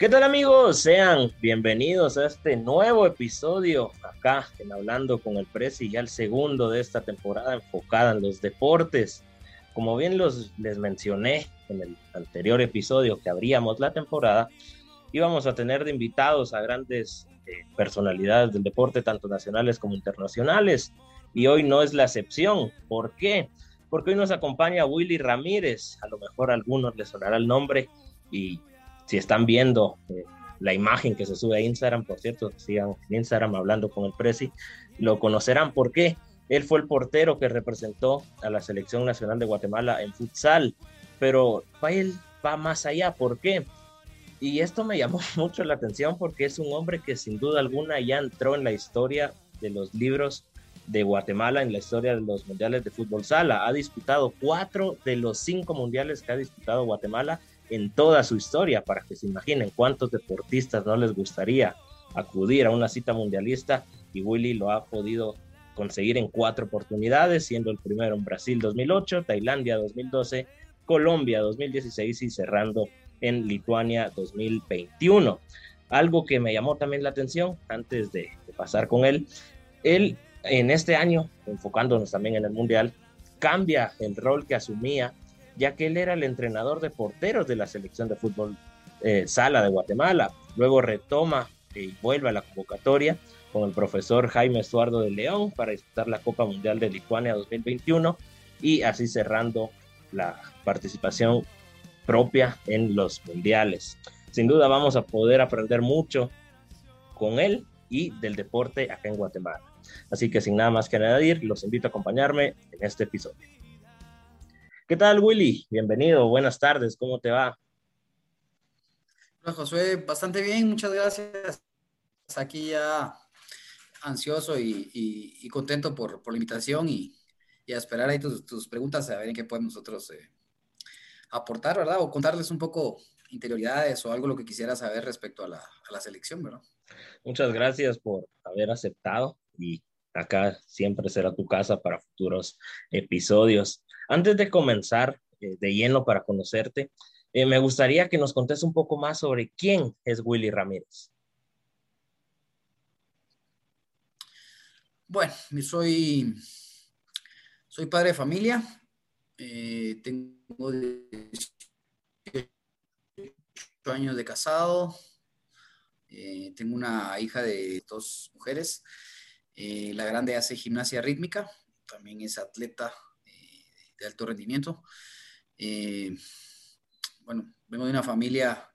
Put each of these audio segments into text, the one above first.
¿Qué tal amigos? Sean bienvenidos a este nuevo episodio acá en Hablando con el Presi, ya el segundo de esta temporada enfocada en los deportes. Como bien los, les mencioné en el anterior episodio que abríamos la temporada, íbamos a tener de invitados a grandes eh, personalidades del deporte, tanto nacionales como internacionales, y hoy no es la excepción. ¿Por qué? Porque hoy nos acompaña Willy Ramírez, a lo mejor a algunos les sonará el nombre y si están viendo eh, la imagen que se sube a Instagram, por cierto, sigan Instagram hablando con el Prezi, lo conocerán. ¿Por qué? Él fue el portero que representó a la selección nacional de Guatemala en futsal, pero él va más allá. ¿Por qué? Y esto me llamó mucho la atención porque es un hombre que sin duda alguna ya entró en la historia de los libros de Guatemala, en la historia de los mundiales de fútbol sala. Ha disputado cuatro de los cinco mundiales que ha disputado Guatemala en toda su historia, para que se imaginen cuántos deportistas no les gustaría acudir a una cita mundialista y Willy lo ha podido conseguir en cuatro oportunidades, siendo el primero en Brasil 2008, Tailandia 2012, Colombia 2016 y cerrando en Lituania 2021. Algo que me llamó también la atención antes de, pasar con él, él en este año, enfocándonos también en el Mundial, cambia el rol que asumía ya que él era el entrenador de porteros de la selección de fútbol eh, sala de Guatemala. Luego retoma y vuelve a la convocatoria con el profesor Jaime Estuardo de León para disputar la Copa Mundial de Lituania 2021 y así cerrando la participación propia en los mundiales. Sin duda vamos a poder aprender mucho con él y del deporte acá en Guatemala. Así que sin nada más que añadir, los invito a acompañarme en este episodio. ¿Qué tal, Willy? Bienvenido, buenas tardes, ¿cómo te va? Hola, Josué, bastante bien, muchas gracias. Aquí ya ansioso y, contento por, la invitación y, a esperar ahí tus, preguntas, a ver en qué podemos nosotros eh, aportar, ¿verdad? O contarles un poco interioridades o algo lo que quisiera saber respecto a la, a la selección, ¿verdad? Muchas gracias por haber aceptado y acá siempre será tu casa para futuros episodios. Antes de comenzar eh, de lleno para conocerte, eh, me gustaría que nos contes un poco más sobre quién es Willy Ramírez. Bueno, soy, soy padre de familia, eh, tengo 18 años de casado, tengo una hija de dos mujeres, la grande hace gimnasia rítmica, también es atleta de alto rendimiento. Eh, bueno, vengo de una familia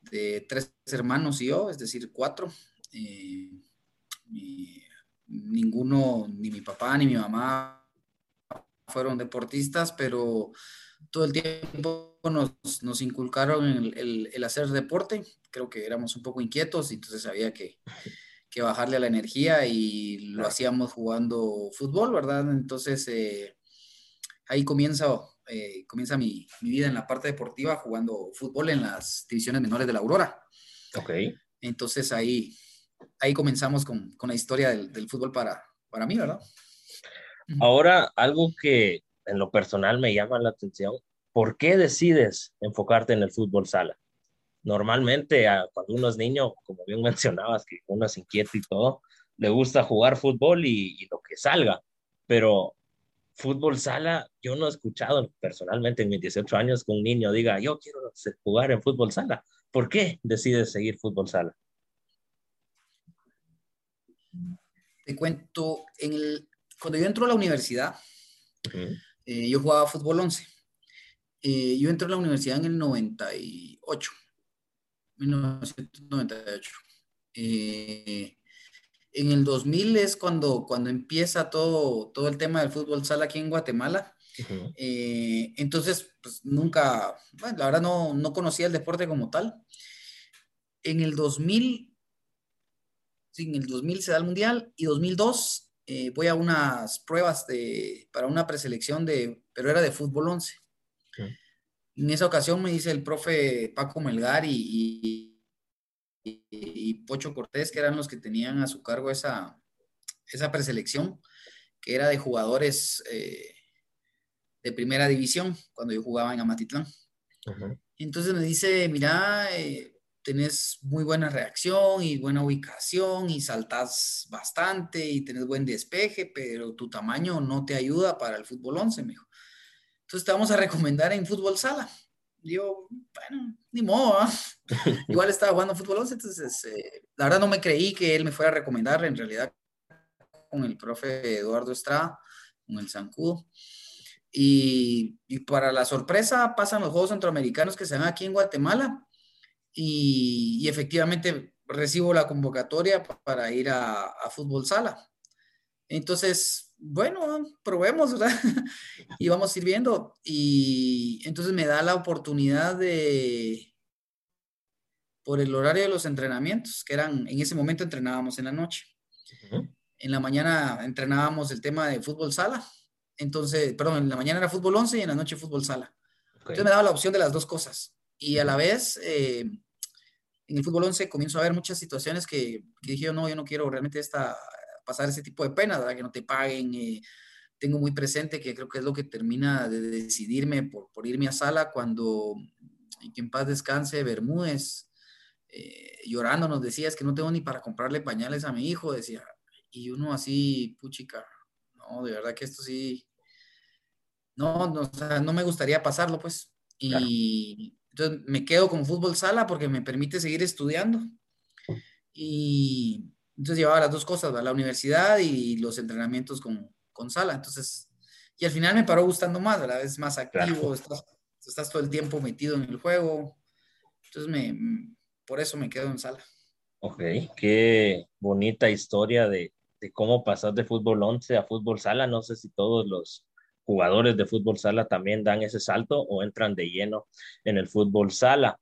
de tres hermanos y yo, es decir, cuatro. Eh, ninguno, ni mi papá ni mi mamá fueron deportistas, pero todo el tiempo nos, inculcaron el, hacer deporte. Creo que éramos un poco inquietos, y entonces había que, bajarle a la energía y lo hacíamos jugando fútbol, ¿verdad? Entonces, eh, ahí comienza, eh, comienza mi, vida en la parte deportiva jugando fútbol en las divisiones menores de la Aurora. Ok. Entonces ahí, ahí comenzamos con, con la historia del, del, fútbol para, para mí, ¿verdad? Ahora, algo que en lo personal me llama la atención, ¿por qué decides enfocarte en el fútbol sala? Normalmente, cuando uno es niño, como bien mencionabas, que uno es inquieto y todo, le gusta jugar fútbol y, y lo que salga, pero fútbol sala, yo no he escuchado personalmente en mis 18 años que un niño diga, yo quiero jugar en fútbol sala. ¿Por qué decides seguir fútbol sala? Te cuento, en el, cuando yo entro a la universidad, eh, yo jugaba fútbol 11. Eh, yo entré a la universidad en el 98, 1998. Eh, en el 2000 es cuando, cuando empieza todo, todo el tema del fútbol sala aquí en Guatemala. Eh, entonces, pues nunca, bueno, la verdad no, no conocía el deporte como tal. En el 2000, sí, en el 2000 se da el Mundial y 2002 eh, voy a unas pruebas de, para una preselección de, pero era de fútbol 11. En esa ocasión me dice el profe Paco Melgar y y, Pocho Cortés, que eran los que tenían a su cargo esa, esa preselección, que era de jugadores eh, de primera división, cuando yo jugaba en Amatitlán. Entonces me dice, mira, eh, tenés muy buena reacción y buena ubicación y saltás bastante y tenés buen despeje, pero tu tamaño no te ayuda para el fútbol 11, mejor. Entonces te vamos a recomendar en fútbol sala. Yo, bueno, ni modo, ¿ah? igual estaba jugando fútbol 11, entonces eh, la verdad no me creí que él me fuera a recomendar, en realidad con el profe Eduardo Estrada, con el Zancudo. Y, y, para la sorpresa pasan los Juegos Centroamericanos que se dan aquí en Guatemala y, efectivamente recibo la convocatoria para ir a, fútbol sala. Entonces, bueno, probemos, ¿verdad? y vamos a ir viendo. Y entonces me da la oportunidad de, por el horario de los entrenamientos, que eran, en ese momento entrenábamos en la noche. En la mañana entrenábamos el tema de fútbol sala. Entonces, perdón, en la mañana era fútbol 11 y en la noche fútbol sala. Entonces me daba la opción de las dos cosas. Y a la vez, eh, en el fútbol 11 comienzo a ver muchas situaciones que, que dije, no, yo no quiero realmente esta, pasar ese tipo de pena, ¿verdad? que no te paguen. Eh, tengo muy presente que creo que es lo que termina de decidirme por, por irme a sala cuando, y que en paz descanse, Bermúdez, eh, llorando nos decía, es que no tengo ni para comprarle pañales a mi hijo, decía, y uno así, puchica, no, de verdad que esto sí, no, no, no me gustaría pasarlo, pues. Y, entonces me quedo con fútbol sala porque me permite seguir estudiando. Y entonces llevaba las dos cosas, la universidad y los entrenamientos con, con, sala. Entonces, y al final me paró gustando más, ¿verdad? Es más activo, estás, estás, todo el tiempo metido en el juego. Entonces, me, por eso me quedo en sala. Ok, qué bonita historia de, de cómo pasar de fútbol 11 a fútbol sala. No sé si todos los jugadores de fútbol sala también dan ese salto o entran de lleno en el fútbol sala.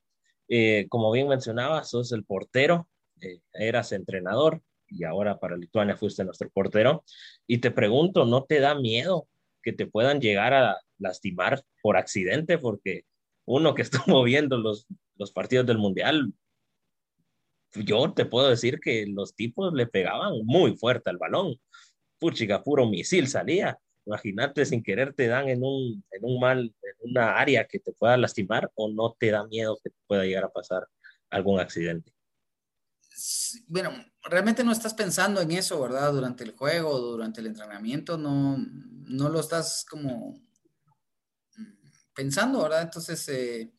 Eh, como bien mencionabas, sos el portero, eh, eras entrenador y ahora para Lituania fuiste nuestro portero. Y te pregunto, ¿no te da miedo que te puedan llegar a lastimar por accidente? Porque uno que estuvo viendo los, los partidos del Mundial, yo te puedo decir que los tipos le pegaban muy fuerte al balón. Puchiga, puro misil salía Imagínate, sin querer te dan en un, en un mal, en una área que te pueda lastimar o no te da miedo que pueda llegar a pasar algún accidente. Bueno, realmente no estás pensando en eso, ¿verdad? Durante el juego, durante el entrenamiento, no, no lo estás como pensando, ¿verdad? Entonces, eh,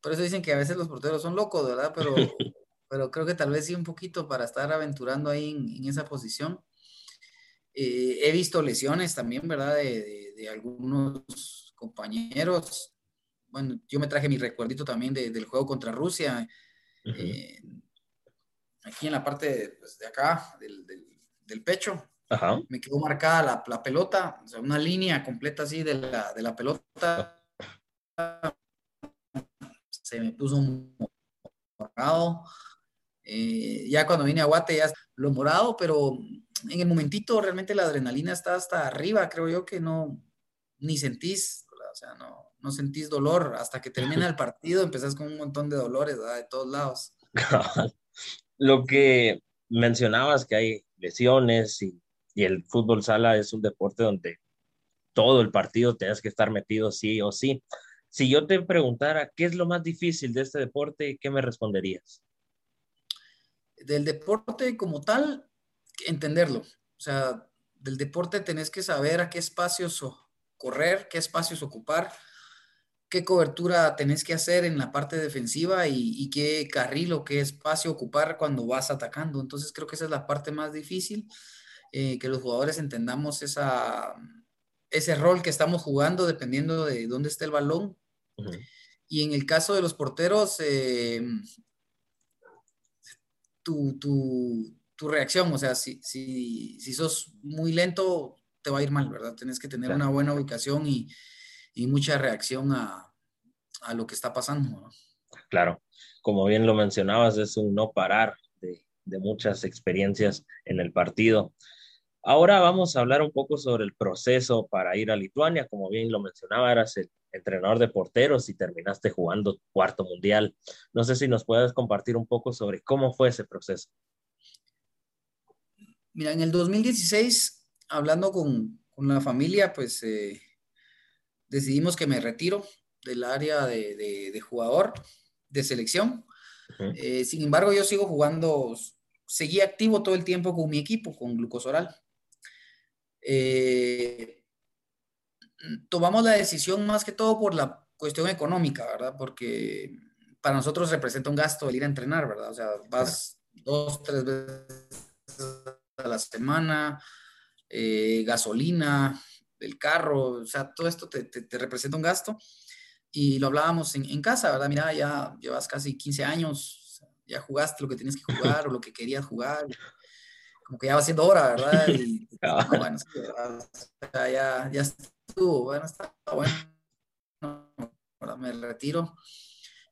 por eso dicen que a veces los porteros son locos, ¿verdad? Pero, pero creo que tal vez sí un poquito para estar aventurando ahí en esa posición. Eh, he visto lesiones también, ¿verdad? De, de, algunos compañeros. Bueno, yo me traje mi recuerdito también del juego contra Rusia. Eh, aquí en la parte de, pues, de acá, del, del, pecho. Me quedó marcada la, la, pelota, o sea, una línea completa así de la, de la pelota. Se me puso un morado. Eh, ya cuando vine a Guate ya lo morado, pero en el momentito realmente la adrenalina está hasta arriba, creo yo que no, ni sentís, o sea, no, no sentís dolor. Hasta que termina el partido empezás con un montón de dolores de todos lados. Lo que mencionabas que hay lesiones y, y, el fútbol sala es un deporte donde todo el partido tienes que estar metido sí o sí. Si yo te preguntara qué es lo más difícil de este deporte, ¿qué me responderías? Del deporte como tal, entenderlo. O sea, del deporte tenés que saber a qué espacios correr, qué espacios ocupar, qué cobertura tenés que hacer en la parte defensiva y, qué carril o qué espacio ocupar cuando vas atacando. Entonces creo que esa es la parte más difícil, eh, que los jugadores entendamos esa, ese rol que estamos jugando dependiendo de dónde esté el balón. Y en el caso de los porteros, eh, tu, tu, tu reacción, o sea, si, si, si sos muy lento, te va a ir mal, ¿verdad? Tienes que tener una buena ubicación y, y mucha reacción a, a, lo que está pasando. Claro, como bien lo mencionabas, es un no parar de, de muchas experiencias en el partido. Ahora vamos a hablar un poco sobre el proceso para ir a Lituania. Como bien lo mencionaba, eras el entrenador de porteros y terminaste jugando cuarto mundial. No sé si nos puedes compartir un poco sobre cómo fue ese proceso. Mira, en el 2016, hablando con, con la familia, pues eh, decidimos que me retiro del área de, de, jugador de selección Eh, sin embargo, yo sigo jugando, seguí activo todo el tiempo con mi equipo, con Glucosoral. Eh, tomamos la decisión más que todo por la cuestión económica, ¿verdad? Porque para nosotros representa un gasto el ir a entrenar, ¿verdad? O sea, vas dos, tres veces a la semana, eh, gasolina, el carro, o sea, todo esto te, te, representa un gasto. Y lo hablábamos en, en, casa, ¿verdad? Mira, ya llevas casi 15 años, ya jugaste lo que tienes que jugar o lo que querías jugar. Como que ya va siendo hora, ¿verdad? Y, no, bueno, ya, ya estuvo, bueno, está bueno. Ahora me retiro.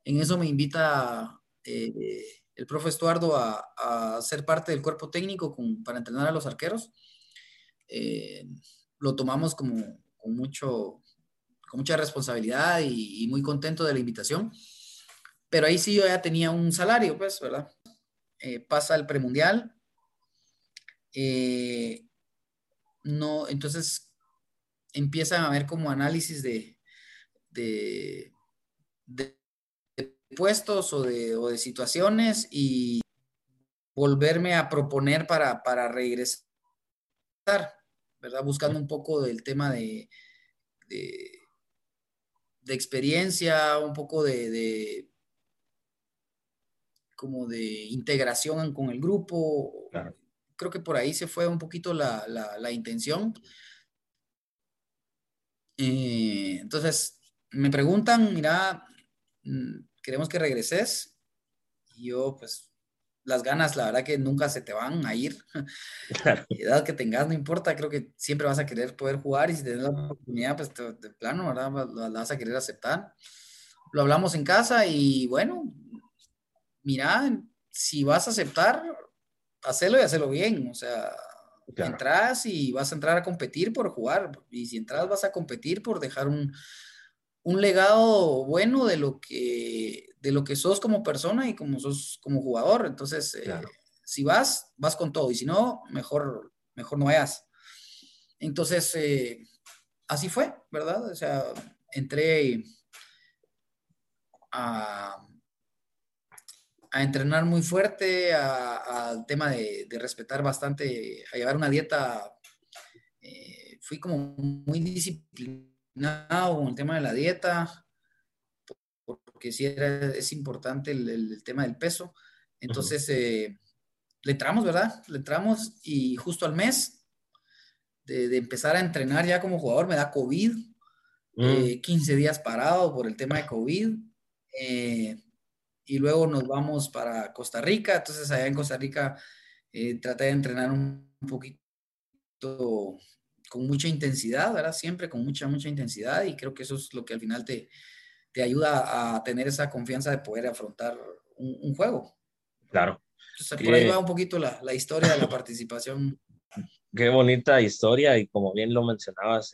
En eso me invita eh, el profe Estuardo a, a, ser parte del cuerpo técnico con, para entrenar a los arqueros. Eh, lo tomamos como con, mucho, con mucha responsabilidad y, muy contento de la invitación. Pero ahí sí yo ya tenía un salario, pues, ¿verdad? Eh, pasa el premundial. Eh, no, entonces empiezan a haber como análisis de, de, de, puestos o de, o de, situaciones y volverme a proponer para, para regresar ¿verdad? Buscando un poco del tema de, de, experiencia, un poco de, como de integración con el grupo. Creo que por ahí se fue un poquito la, la, intención. Eh, entonces, me preguntan, mira, mm, queremos que regreses. Y yo, pues, las ganas, la verdad que nunca se te van a ir. Claro. edad que tengas, no importa, creo que siempre vas a querer poder jugar y si tienes la oportunidad, pues de plano, ¿verdad? La, vas a querer aceptar. Lo hablamos en casa y bueno, mira, si vas a aceptar, hacelo y hacelo bien, o sea, entras y vas a entrar a competir por jugar y si entras vas a competir por dejar un, un legado bueno de lo que de lo que sos como persona y como sos como jugador. Entonces, eh, si vas, vas con todo y si no, mejor, mejor no vayas. Entonces, eh, así fue, ¿verdad? O sea, entré a, a entrenar muy fuerte, al tema de, respetar bastante, a llevar una dieta. Eh, fui como muy disciplinado con el tema de la dieta porque sí era, es importante el, tema del peso. Entonces, eh, le entramos, ¿verdad? Le entramos y justo al mes de, empezar a entrenar ya como jugador me da COVID, 15 mm. eh, días parado por el tema de COVID. Eh, y luego nos vamos para Costa Rica. Entonces, allá en Costa Rica traté de entrenar un, un poquito con mucha intensidad, ¿verdad? Siempre con mucha, mucha intensidad y creo que eso es lo que al final te, te ayuda a tener esa confianza de poder afrontar un, juego. Claro. por ahí va un poquito la, la, historia de la participación. Qué bonita historia y como bien lo mencionabas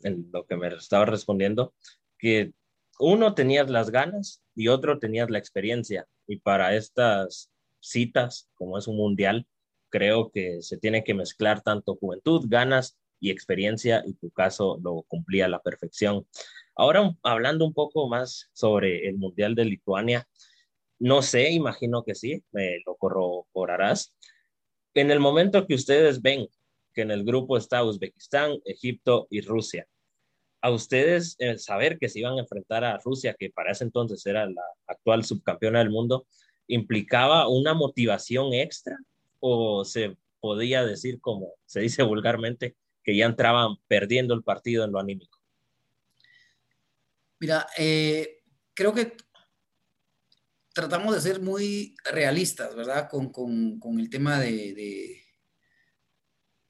en, lo que me estaba respondiendo, que uno tenías las ganas y otro tenías la experiencia. Y para estas citas, como es un mundial, creo que se tiene que mezclar tanto juventud, ganas y experiencia, y tu caso lo cumplía a la perfección. Ahora, hablando un poco más sobre el Mundial de Lituania, no sé, imagino que sí, me lo corroborarás. En el momento que ustedes ven que en el grupo está Uzbekistán, Egipto y Rusia, a ustedes saber que se iban a enfrentar a Rusia, que para ese entonces era la actual subcampeona del mundo, implicaba una motivación extra o se podía decir, como se dice vulgarmente, que ya entraban perdiendo el partido en lo anímico? Mira, eh, creo que tratamos de ser muy realistas, ¿verdad? Con, el tema de,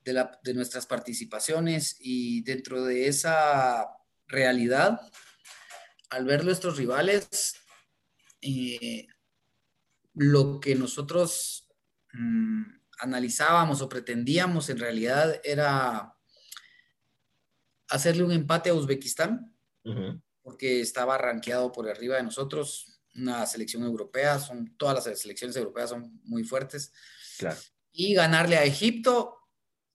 de, nuestras participaciones y dentro de esa realidad, al ver nuestros rivales, eh, lo que nosotros mm, analizábamos o pretendíamos en realidad era hacerle un empate a Uzbekistán porque estaba rankeado por arriba de nosotros, una selección europea, son, todas las selecciones europeas son muy fuertes. Claro. Y ganarle a Egipto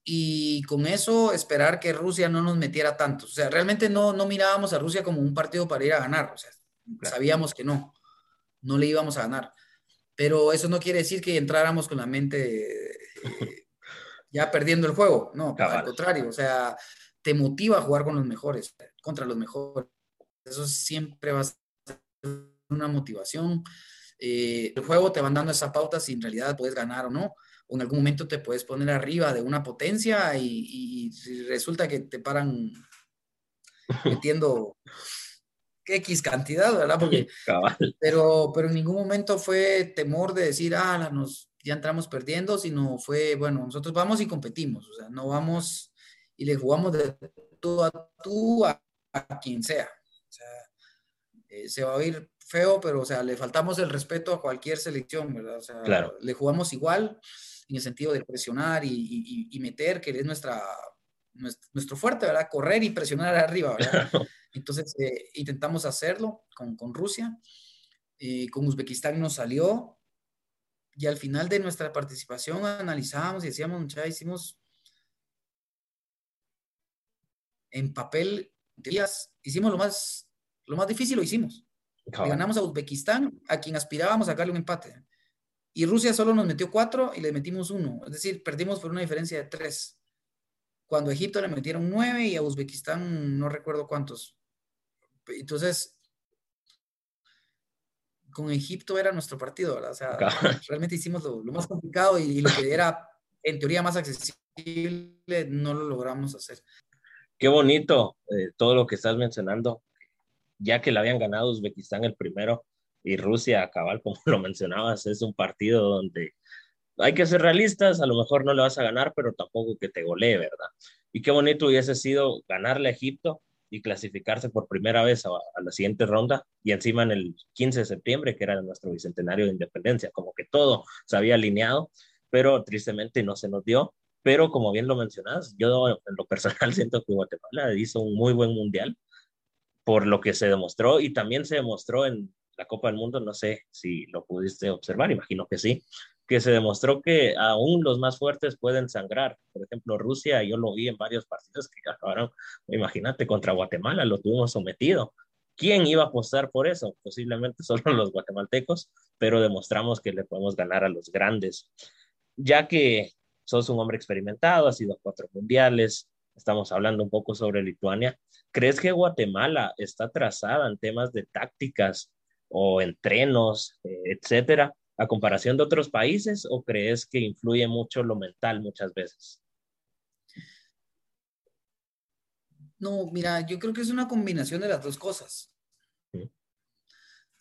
y con eso esperar que Rusia no nos metiera tanto. O sea, realmente no, no mirábamos a Rusia como un partido para ir a ganar, o sea, sabíamos que no, no le íbamos a ganar. pero eso no quiere decir que entráramos con la mente eh, ya perdiendo el juego, no, al contrario, o sea, te motiva a jugar con los mejores, contra los mejores. Eso siempre va a ser una motivación. Eh, el juego te van dando esa pauta si en realidad puedes ganar o no. O en algún momento te puedes poner arriba de una potencia y, resulta que te paran metiendo X cantidad, ¿verdad? Porque, pero, pero en ningún momento fue temor de decir, ah, nos, ya entramos perdiendo, sino fue, bueno, nosotros vamos y competimos, o sea, no vamos y le jugamos de tú a tú a, quien sea. O sea, eh, se va a oír feo, pero, o sea, le faltamos el respeto a cualquier selección, ¿verdad? O sea, claro. le jugamos igual en el sentido de presionar y, y, meter, que es nuestra, nuestro, fuerte, ¿verdad? Correr y presionar arriba, ¿verdad? Entonces, eh, intentamos hacerlo con, con Rusia. Eh, con Uzbekistán nos salió. Y al final de nuestra participación analizábamos y decíamos, ya hicimos en papel, días, hicimos lo más, lo más difícil, lo hicimos. ganamos a Uzbekistán, a quien aspirábamos a sacarle un empate. Y Rusia solo nos metió cuatro y le metimos uno. Es decir, perdimos por una diferencia de tres. Cuando a Egipto le metieron nueve y a Uzbekistán no recuerdo cuántos. Entonces, con Egipto era nuestro partido, ¿verdad? O sea, realmente hicimos lo, más complicado y, lo que era en teoría más accesible no lo logramos hacer. Qué bonito eh, todo lo que estás mencionando, ya que le habían ganado Uzbekistán el primero y Rusia, cabal, como lo mencionabas, es un partido donde hay que ser realistas, a lo mejor no le vas a ganar, pero tampoco que te golee, ¿verdad? Y qué bonito hubiese sido ganarle a Egipto y clasificarse por primera vez a, la siguiente ronda y encima en el 15 de septiembre, que era nuestro bicentenario de independencia, como que todo se había alineado, pero tristemente no se nos dio pero como bien lo mencionas, yo en lo personal siento que Guatemala hizo un muy buen mundial por lo que se demostró y también se demostró en la Copa del Mundo, no sé si lo pudiste observar, imagino que sí, que se demostró que aún los más fuertes pueden sangrar. Por ejemplo, Rusia, yo lo vi en varios partidos que acabaron, imagínate, contra Guatemala, lo tuvimos sometido. ¿Quién iba a apostar por eso? Posiblemente solo los guatemaltecos, pero demostramos que le podemos ganar a los grandes. Ya que sos un hombre experimentado, has ido a cuatro mundiales, estamos hablando un poco sobre Lituania. ¿Crees que Guatemala está trazada en temas de tácticas o entrenos, eh, etcétera, a comparación de otros países, o crees que influye mucho lo mental muchas veces? No, mira, yo creo que es una combinación de las dos cosas.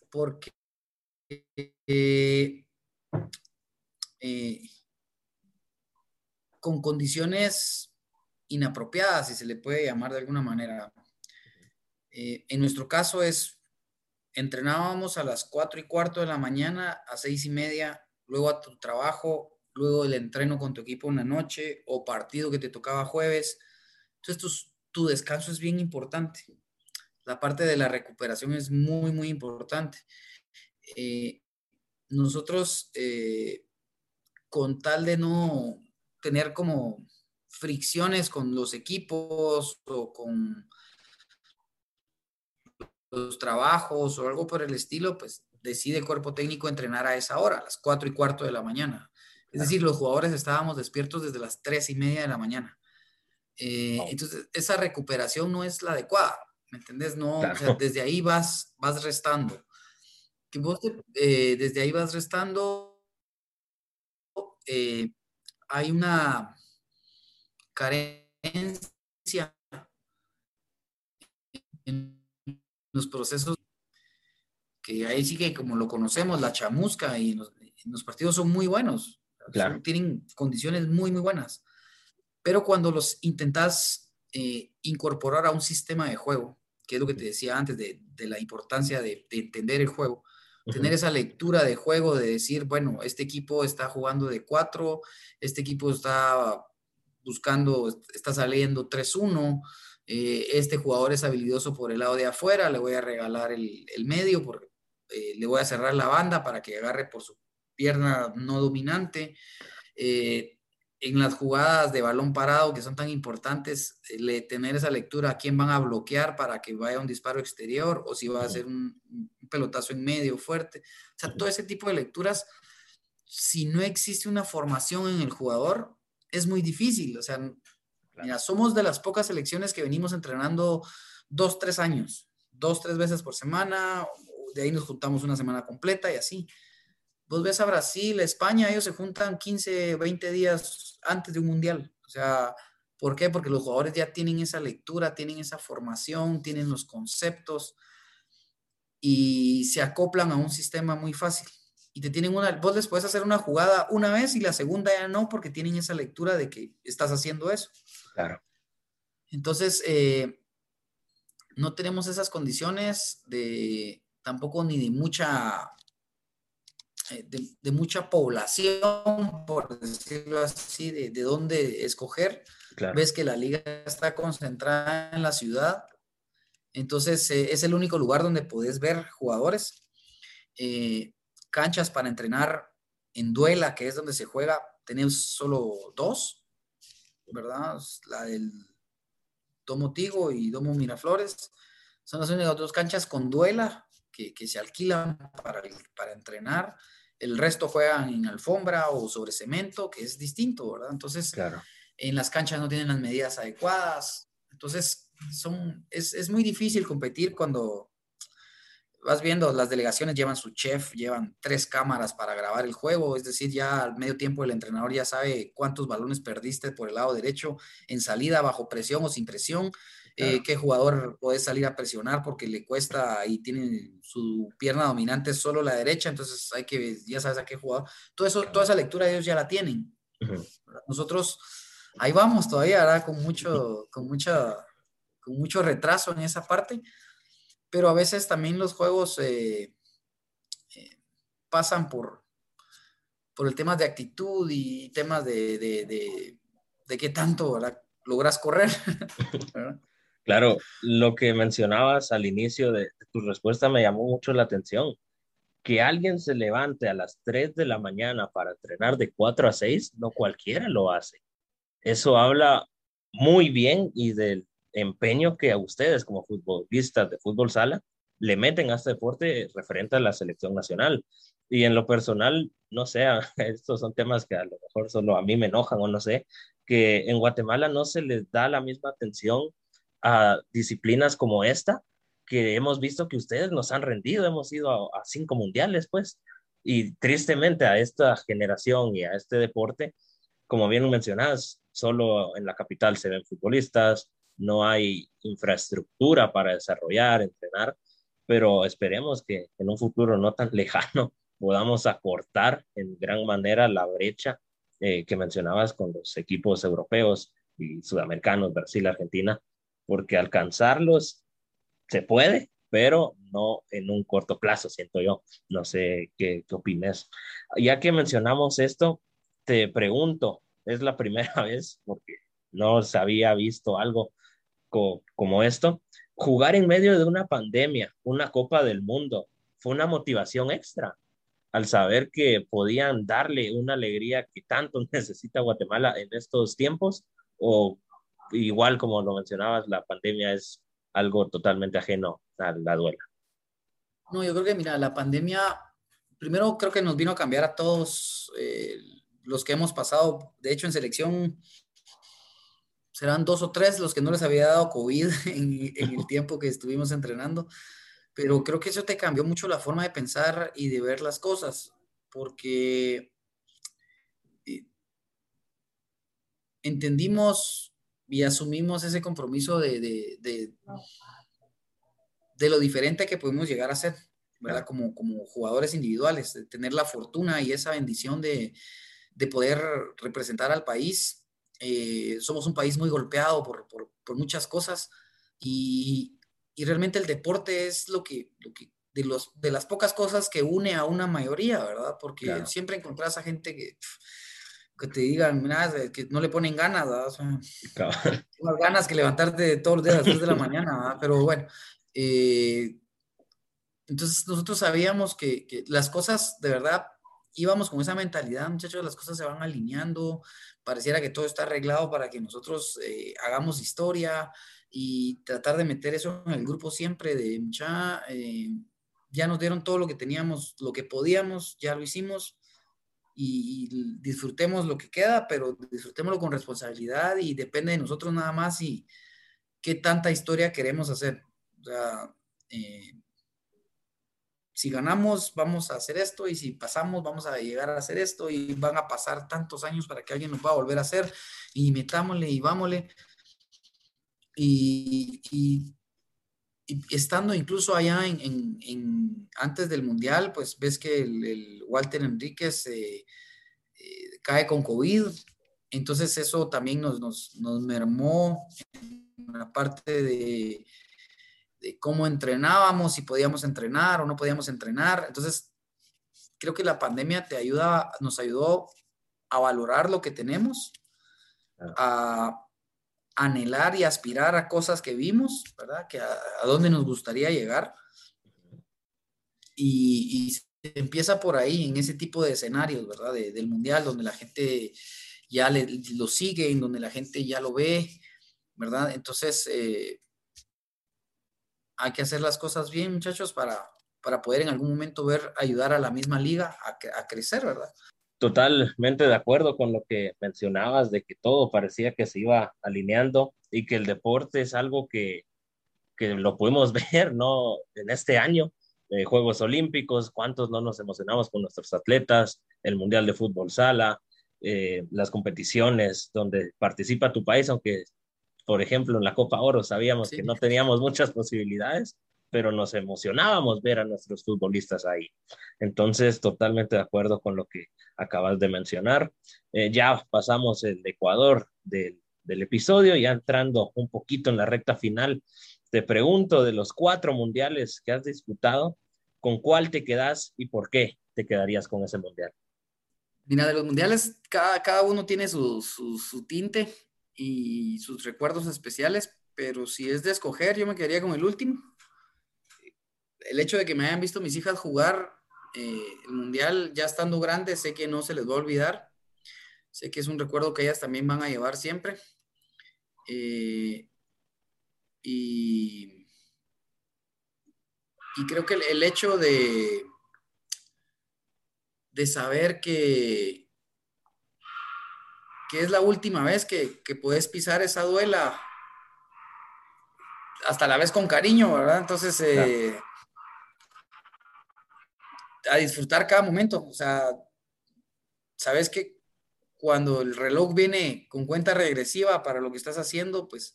Porque eh, eh, con condiciones inapropiadas, si se le puede llamar de alguna manera. Eh, en nuestro caso es, entrenábamos a las cuatro y cuarto de la mañana, a seis y media, luego a tu trabajo, luego el entreno con tu equipo una noche o partido que te tocaba jueves. Entonces tu, descanso es bien importante. La parte de la recuperación es muy, muy importante. Eh, nosotros, eh, con tal de no, tener como fricciones con los equipos o con los trabajos o algo por el estilo, pues decide el cuerpo técnico entrenar a esa hora, a las cuatro y cuarto de la mañana. Es decir, los jugadores estábamos despiertos desde las tres y media de la mañana. Eh, entonces, esa recuperación no es la adecuada, ¿me entendés? No, desde ahí vas, vas restando. Que vos eh, desde ahí vas restando, eh, hay una carencia en los procesos que ahí sí que como lo conocemos, la chamusca y los, partidos son muy buenos, tienen condiciones muy, muy buenas. Pero cuando los intentas eh, incorporar a un sistema de juego, que es lo que te decía antes de, la importancia de, entender el juego, Tener esa lectura de juego, de decir, bueno, este equipo está jugando de cuatro, este equipo está buscando, está saliendo 3-1, eh, este jugador es habilidoso por el lado de afuera, le voy a regalar el, medio, porque, eh, le voy a cerrar la banda para que agarre por su pierna no dominante. Eh, en las jugadas de balón parado que son tan importantes, le, tener esa lectura a quién van a bloquear para que vaya un disparo exterior o si va a ser un, pelotazo en medio fuerte. O sea, todo ese tipo de lecturas, si no existe una formación en el jugador, es muy difícil. O sea, mira, somos de las pocas selecciones que venimos entrenando dos, tres años, dos, tres veces por semana, de ahí nos juntamos una semana completa y así. Vos ves a Brasil, España, ellos se juntan 15, 20 días antes de un mundial. O sea, ¿por qué? Porque los jugadores ya tienen esa lectura, tienen esa formación, tienen los conceptos y se acoplan a un sistema muy fácil. Y te tienen una, vos les puedes hacer una jugada una vez y la segunda ya no, porque tienen esa lectura de que estás haciendo eso. Claro. Entonces, eh, no tenemos esas condiciones de tampoco ni de mucha eh, de, mucha población, por decirlo así, de, de dónde escoger. Ves que la liga está concentrada en la ciudad, entonces eh, es el único lugar donde puedes ver jugadores. Eh, canchas para entrenar en duela, que es donde se juega, tenemos solo dos, ¿verdad? La del Domo Tigo y Domo Miraflores. Son las únicas dos canchas con duela que, que se alquilan para, para entrenar el resto juegan en alfombra o sobre cemento, que es distinto, ¿verdad? Entonces, claro. en las canchas no tienen las medidas adecuadas. Entonces, son, es, es, muy difícil competir cuando vas viendo, las delegaciones llevan su chef, llevan tres cámaras para grabar el juego, es decir, ya al medio tiempo el entrenador ya sabe cuántos balones perdiste por el lado derecho en salida, bajo presión o sin presión, eh, qué jugador puede salir a presionar porque le cuesta y tiene su pierna dominante solo la derecha, entonces hay que, ya sabes a qué jugador. Todo eso, toda esa lectura ellos ya la tienen. Nosotros ahí vamos todavía, ¿verdad? Con mucho, con mucha, con mucho retraso en esa parte, pero a veces también los juegos eh, eh, pasan por, por el tema de actitud y temas de, de, de, de qué tanto logras correr. Claro, lo que mencionabas al inicio de, tu respuesta me llamó mucho la atención. Que alguien se levante a las 3 de la mañana para entrenar de 4 a 6, no cualquiera lo hace. Eso habla muy bien y del empeño que a ustedes como futbolistas de fútbol sala le meten a este deporte referente a la selección nacional. Y en lo personal, no sé, estos son temas que a lo mejor solo a mí me enojan o no sé, que en Guatemala no se les da la misma atención a disciplinas como esta, que hemos visto que ustedes nos han rendido, hemos ido a, cinco mundiales, pues, y tristemente a esta generación y a este deporte, como bien mencionas, solo en la capital se ven futbolistas, no hay infraestructura para desarrollar, entrenar, pero esperemos que en un futuro no tan lejano podamos acortar en gran manera la brecha eh, que mencionabas con los equipos europeos y sudamericanos, Brasil, Argentina, porque alcanzarlos se puede, pero no en un corto plazo, siento yo. No sé qué, qué opinas. Ya que mencionamos esto, te pregunto, es la primera vez, porque no se había visto algo como esto, jugar en medio de una pandemia, una Copa del Mundo, fue una motivación extra al saber que podían darle una alegría que tanto necesita Guatemala en estos tiempos o igual como lo mencionabas, la pandemia es algo totalmente ajeno a la duela. No, yo creo que, mira, la pandemia, primero creo que nos vino a cambiar a todos eh, los que hemos pasado, de hecho en selección serán dos o tres los que no les había dado COVID en, en el tiempo que estuvimos entrenando, pero creo que eso te cambió mucho la forma de pensar y de ver las cosas, porque eh, entendimos y asumimos ese compromiso de, de, de, lo diferente que podemos llegar a ser, ¿verdad? Como, como jugadores individuales, de tener la fortuna y esa bendición de, de poder representar al país. Eh, somos un país muy golpeado por, por, por muchas cosas y, y, realmente el deporte es lo que, lo que de, los, de las pocas cosas que une a una mayoría, ¿verdad? Porque siempre encontrás a gente que que te digan, mira, que no le ponen ganas, ¿verdad? O sea, más ganas que levantarte todos los días a las 3 de la mañana, ¿verdad? Pero bueno, eh, entonces nosotros sabíamos que, que, las cosas de verdad íbamos con esa mentalidad, muchachos, las cosas se van alineando, pareciera que todo está arreglado para que nosotros eh, hagamos historia y tratar de meter eso en el grupo siempre de mucha, eh, ya nos dieron todo lo que teníamos, lo que podíamos, ya lo hicimos y, disfrutemos lo que queda, pero disfrutémoslo con responsabilidad y depende de nosotros nada más y qué tanta historia queremos hacer. O sea, eh, si ganamos, vamos a hacer esto, y si pasamos, vamos a llegar a hacer esto, y van a pasar tantos años para que alguien nos pueda volver a hacer, y metámosle y vámosle. Y, estando incluso allá en, en, antes del Mundial, pues ves que el, Walter Enríquez eh, eh, cae con COVID, entonces eso también nos, nos, nos mermó en la parte de de cómo entrenábamos, si podíamos entrenar o no podíamos entrenar. Entonces, creo que la pandemia te ayuda, nos ayudó a valorar lo que tenemos, a anhelar y aspirar a cosas que vimos, ¿verdad? Que a, dónde nos gustaría llegar. Y, empieza por ahí, en ese tipo de escenarios, ¿verdad? del mundial, donde la gente ya lo sigue, en donde la gente ya lo ve, ¿verdad? Entonces, eh, hay que hacer las cosas bien, muchachos, para, para poder en algún momento ver, ayudar a la misma liga a crecer, ¿verdad? Totalmente de acuerdo con lo que mencionabas, de que todo parecía que se iba alineando y que el deporte es algo que, que lo podemos ver, ¿no? En este año, eh, Juegos Olímpicos, cuántos no nos emocionamos con nuestros atletas, el Mundial de Fútbol Sala, eh, las competiciones donde participa tu país, aunque por ejemplo, en la Copa Oro sabíamos que no teníamos muchas posibilidades, pero nos emocionábamos ver a nuestros futbolistas ahí. Entonces, totalmente de acuerdo con lo que acabas de mencionar. Eh, ya pasamos el Ecuador del, episodio, ya entrando un poquito en la recta final. Te pregunto, de los cuatro mundiales que has disputado, ¿con cuál te quedas y por qué te quedarías con ese mundial? Mira, de los mundiales, cada, cada uno tiene su, su tinte y sus recuerdos especiales, pero si es de escoger, yo me quedaría con el último. El hecho de que me hayan visto mis hijas jugar eh, el mundial ya estando grandes, sé que no se les va a olvidar. Sé que es un recuerdo que ellas también van a llevar siempre. Eh, y, y, creo que el, el hecho de, de saber que, que es la última vez que, que puedes pisar esa duela, hasta la vez con cariño, ¿verdad? Entonces, eh, a disfrutar cada momento, o sea, sabes que cuando el reloj viene con cuenta regresiva para lo que estás haciendo, pues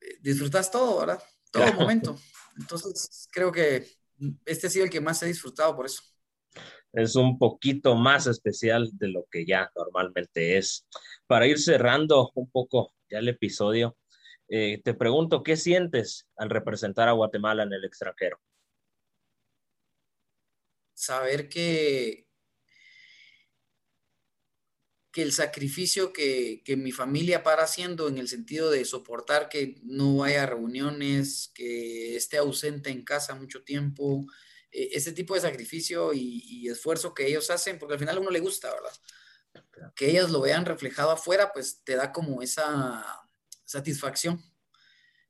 eh, disfrutas todo, ¿verdad? Todo el momento. Entonces, creo que este ha sido el que más he disfrutado por eso es un poquito más especial de lo que ya normalmente es. Para ir cerrando un poco ya el episodio, eh, te pregunto, ¿qué sientes al representar a Guatemala en el extranjero? Saber que, que el sacrificio que, que, mi familia para haciendo en el sentido de soportar que no haya reuniones, que esté ausente en casa mucho tiempo, eh, ese tipo de sacrificio y, esfuerzo que ellos hacen, porque al final a uno le gusta, ¿verdad? Que ellos lo vean reflejado afuera, pues te da como esa satisfacción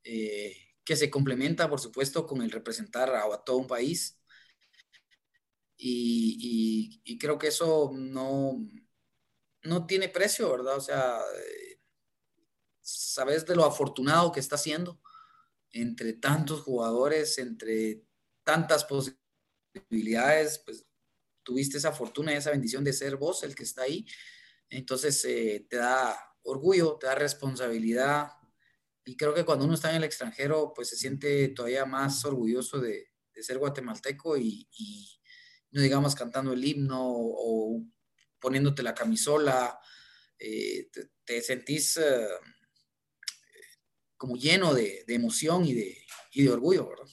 eh, que se complementa, por supuesto, con el representar a, todo un país. Y, creo que eso no, no tiene precio, ¿verdad? O sea, eh, sabes de lo afortunado que está siendo entre tantos jugadores, entre tantas posibilidades pues tuviste esa fortuna y esa bendición de ser vos el que está ahí. Entonces eh, te da orgullo, te da responsabilidad. Y creo que cuando uno está en el extranjero, pues se siente todavía más orgulloso de, ser guatemalteco y, no digamos cantando el himno o, poniéndote la camisola. Eh, te, sentís eh, como lleno de, emoción y de, y de orgullo, ¿verdad?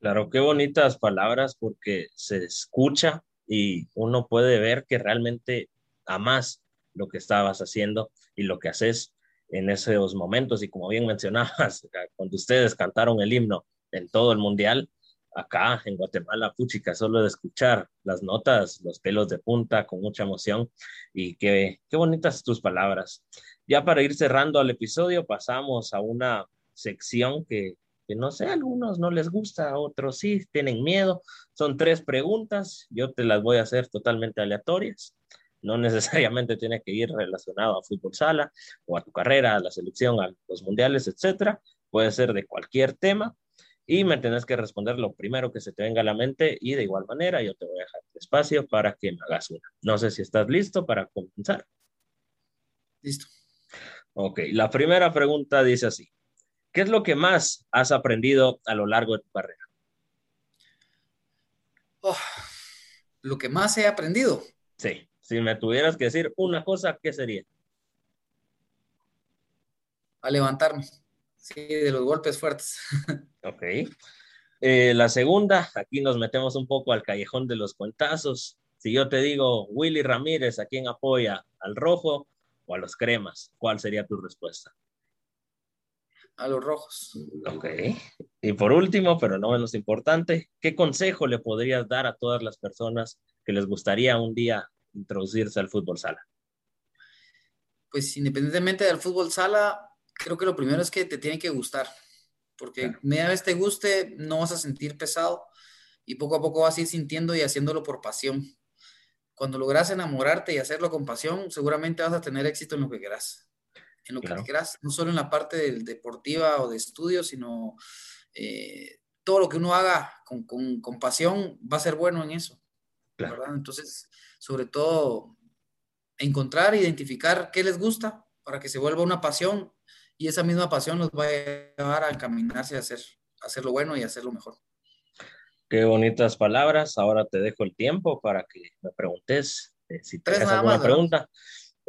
Claro, qué bonitas palabras porque se escucha y uno puede ver que realmente amas lo que estabas haciendo y lo que haces en esos momentos. Y como bien mencionabas, cuando ustedes cantaron el himno en todo el mundial, acá en Guatemala, puchica, solo de escuchar las notas, los pelos de punta con mucha emoción y qué, qué bonitas tus palabras. Ya para ir cerrando al episodio, pasamos a una sección que, que no sé, a algunos no les gusta, a otros sí, tienen miedo. Son tres preguntas, yo te las voy a hacer totalmente aleatorias. No necesariamente tiene que ir relacionado a fútbol sala o a tu carrera, a la selección, a los mundiales, etcétera. Puede ser de cualquier tema y me tenés que responder lo primero que se te venga a la mente y de igual manera yo te voy a dejar espacio para que me hagas una. No sé si estás listo para comenzar. Listo. Ok, la primera pregunta dice así. ¿Qué es lo que más has aprendido a lo largo de tu carrera? Oh, lo que más he aprendido. Sí, si me tuvieras que decir una cosa, ¿qué sería? A levantarme. Sí, de los golpes fuertes. Ok. Eh, la segunda, aquí nos metemos un poco al callejón de los cuentazos. Si yo te digo Willy Ramírez, ¿a quién apoya? ¿Al rojo o a los cremas? ¿Cuál sería tu respuesta? A los rojos. Ok. Y por último, pero no menos importante, ¿qué consejo le podrías dar a todas las personas que les gustaría un día introducirse al fútbol sala? Pues independientemente del fútbol sala, creo que lo primero es que te tiene que gustar, porque media vez te guste, no vas a sentir pesado y poco a poco vas a ir sintiendo y haciéndolo por pasión. Cuando logras enamorarte y hacerlo con pasión, seguramente vas a tener éxito en lo que quieras. En lo que quieras, no solo en la parte del deportiva o de estudio, sino eh, todo lo que uno haga con, con, con, pasión va a ser bueno en eso. ¿verdad? Entonces, sobre todo, encontrar, identificar qué les gusta para que se vuelva una pasión y esa misma pasión nos va a llevar a encaminarse a hacer, a hacer lo bueno y a hacer lo mejor. Qué bonitas palabras. Ahora te dejo el tiempo para que me preguntes eh, si tienes alguna pregunta.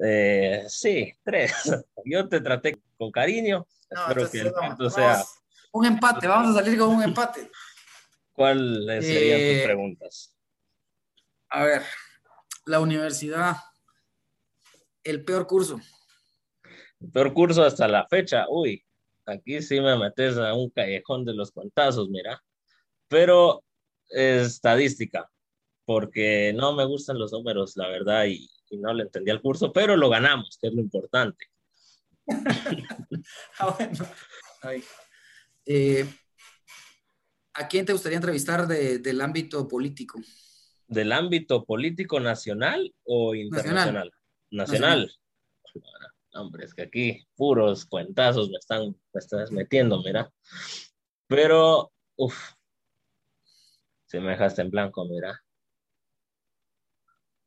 Eh, sí, tres. Yo te traté con cariño. Espero que el punto sea. Un empate, vamos a salir con un empate. ¿Cuáles serían tus eh, preguntas? A ver, la universidad, el peor curso peor curso hasta la fecha, uy, aquí sí me metes a un callejón de los cuantazos, mira. Pero estadística, porque no me gustan los números, la verdad, y, no le entendí al curso, pero lo ganamos, que es lo importante. ah, bueno. Eh, ¿A quién te gustaría entrevistar del ámbito político? ¿Del ámbito político nacional o internacional? nacional. nacional hombre, es que aquí puros cuentazos me están, me estás metiendo, mira. Pero, uff, si me dejaste en blanco, mira.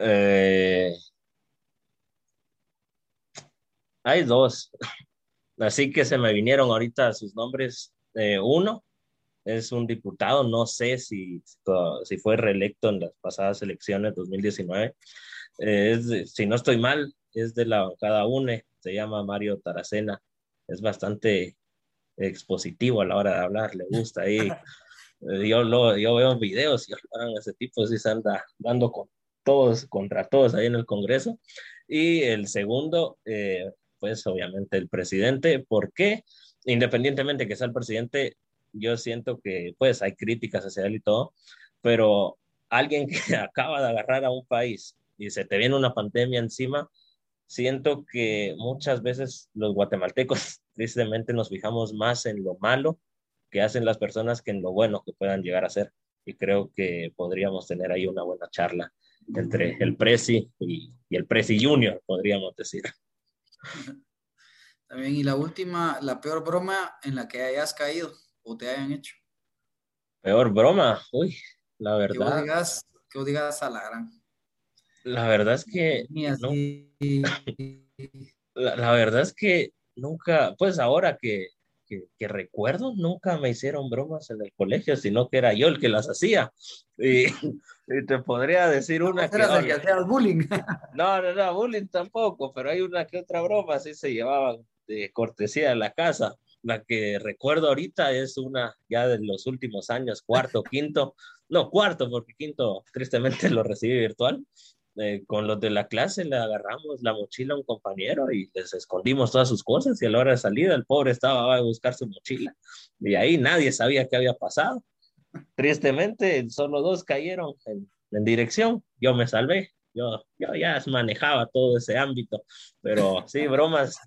Eh, hay dos, así que se me vinieron ahorita sus nombres. Eh, uno es un diputado, no sé si, si fue reelecto en las pasadas elecciones 2019. es, si no estoy mal, es de la bancada UNE, se llama Mario Taracena, es bastante expositivo a la hora de hablar, le gusta ahí. yo, lo, yo veo videos y ese tipo sí se anda dando con todos, contra todos ahí en el Congreso. Y el segundo, eh, pues obviamente el presidente, ¿por qué? Independientemente que sea el presidente, yo siento que pues hay críticas hacia él y todo, pero alguien que acaba de agarrar a un país y se te viene una pandemia encima, siento que muchas veces los guatemaltecos tristemente nos fijamos más en lo malo que hacen las personas que en lo bueno que puedan llegar a ser. Y creo que podríamos tener ahí una buena charla entre el Prezi y, el Prezi Junior, podríamos decir. También, y la última, la peor broma en la que hayas caído o te hayan hecho. Peor broma, uy, la verdad. Que vos digas, que vos digas a la gran. La verdad es que la, verdad es que nunca, pues ahora que, que, recuerdo, nunca me hicieron bromas en el colegio, sino que era yo el que las hacía. Y, te podría decir una que... que hacías bullying. No, no, no, bullying tampoco, pero hay una que otra broma, así se llevaban de cortesía en la casa. La que recuerdo ahorita es una ya de los últimos años, cuarto, quinto, no, cuarto, porque quinto tristemente lo recibí virtual, eh, con los de la clase le agarramos la mochila a un compañero y les escondimos todas sus cosas y a la hora de salida el pobre estaba a buscar su mochila y ahí nadie sabía qué había pasado tristemente, solo dos cayeron en, dirección. Yo me salvé. Yo, yo ya manejaba todo ese ámbito, pero sí, bromas,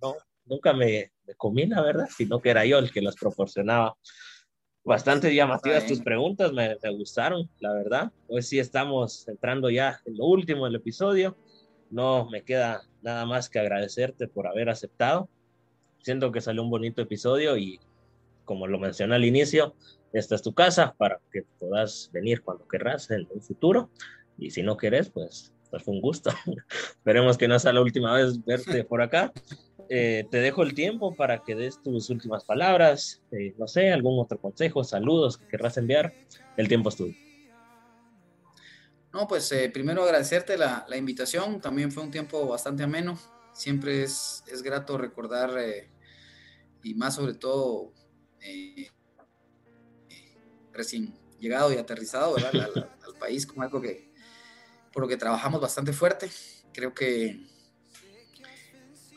nunca me, me comí, la verdad, sino que era yo el que las proporcionaba. Bastante llamativas tus preguntas, me, me, gustaron, la verdad. Hoy sí estamos entrando ya en lo último del episodio. No me queda nada más que agradecerte por haber aceptado. Siento que salió un bonito episodio y como lo mencioné al inicio, esta es tu casa para que puedas venir cuando querrás en un futuro. Y si no querés, pues, pues fue un gusto. Esperemos que no sea la última vez verte por acá. Eh, te dejo el tiempo para que des tus últimas palabras, eh, no sé, algún otro consejo, saludos que querrás enviar. El tiempo es tuyo. No, pues eh, primero agradecerte la, la, invitación, también fue un tiempo bastante ameno, siempre es, es grato recordar y más sobre todo recién llegado y aterrizado al, al país como algo que por lo que trabajamos bastante fuerte, creo que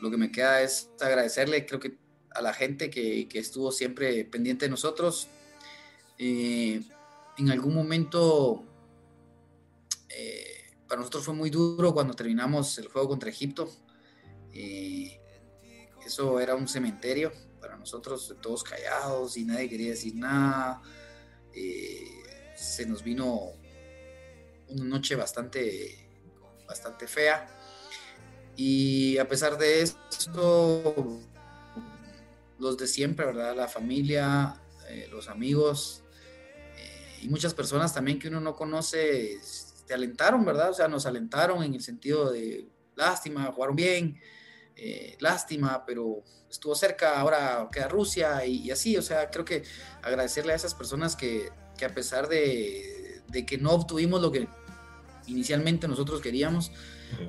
lo que me queda es agradecerle, creo que a la gente que, estuvo siempre pendiente de nosotros. Eh, en algún momento, eh, para nosotros fue muy duro cuando terminamos el juego contra Egipto. Eh, eso era un cementerio para nosotros, todos callados y nadie quería decir nada. se nos vino una noche bastante, bastante fea y a pesar de esto, los de siempre, ¿verdad? La familia, eh, los amigos eh, y muchas personas también que uno no conoce, te alentaron, ¿verdad? O sea, nos alentaron en el sentido de lástima, jugaron bien, eh, lástima, pero estuvo cerca, ahora queda Rusia y, así, o sea, creo que agradecerle a esas personas que, que a pesar de, de que no obtuvimos lo que inicialmente nosotros queríamos,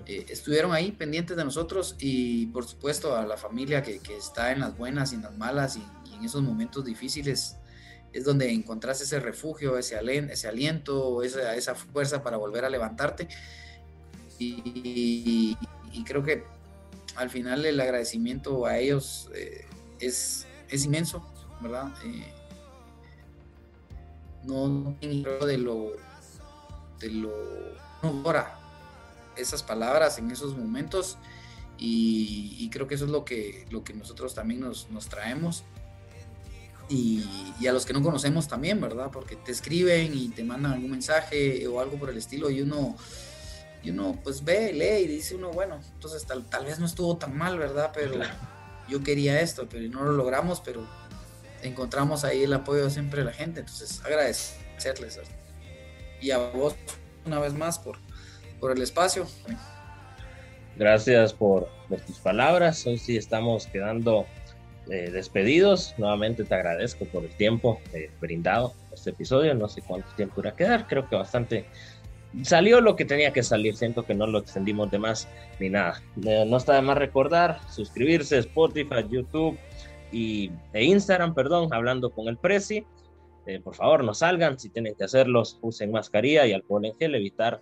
eh, estuvieron ahí pendientes de nosotros y por supuesto a la familia que, que está en las buenas y en las malas y, en esos momentos difíciles es donde encontrás ese refugio, ese, ese aliento, esa, esa, fuerza para volver a levantarte. Y, creo que al final el agradecimiento a ellos eh, es, es, inmenso, ¿verdad? Eh, no de lo de lo no ahora esas palabras en esos momentos y, creo que eso es lo que, lo que nosotros también nos, nos traemos. Y, a los que no conocemos también, ¿verdad? Porque te escriben y te mandan algún mensaje o algo por el estilo y uno, y uno pues ve, lee y dice uno, bueno, entonces tal, tal vez no estuvo tan mal, ¿verdad? Pero yo quería esto, pero no lo logramos, pero encontramos ahí el apoyo siempre de la gente, entonces agradecerles. Y a vos una vez más por, por el espacio. Gracias por, tus palabras. Hoy sí estamos quedando eh, despedidos. Nuevamente te agradezco por el tiempo eh, brindado este episodio. No sé cuánto tiempo irá a quedar. Creo que bastante salió lo que tenía que salir. Siento que no lo extendimos de más ni nada. Eh, no está de más recordar suscribirse Spotify, YouTube y, e Instagram, perdón, hablando con el Prezi. Por favor, no salgan. Si tienen que hacerlos, usen mascarilla y alcohol en gel, evitar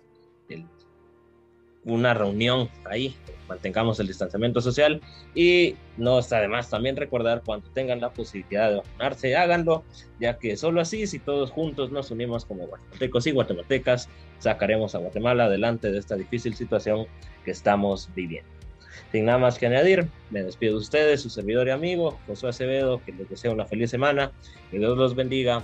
una reunión ahí, mantengamos el distanciamiento social y no está más también recordar cuando tengan la posibilidad de vacunarse, háganlo, ya que solo así, si todos juntos nos unimos como guatemaltecos y guatemaltecas, sacaremos a Guatemala adelante de esta difícil situación que estamos viviendo. Sin nada más que añadir, me despido de ustedes, su servidor y amigo José Acevedo, que les deseo una feliz semana, que Dios los bendiga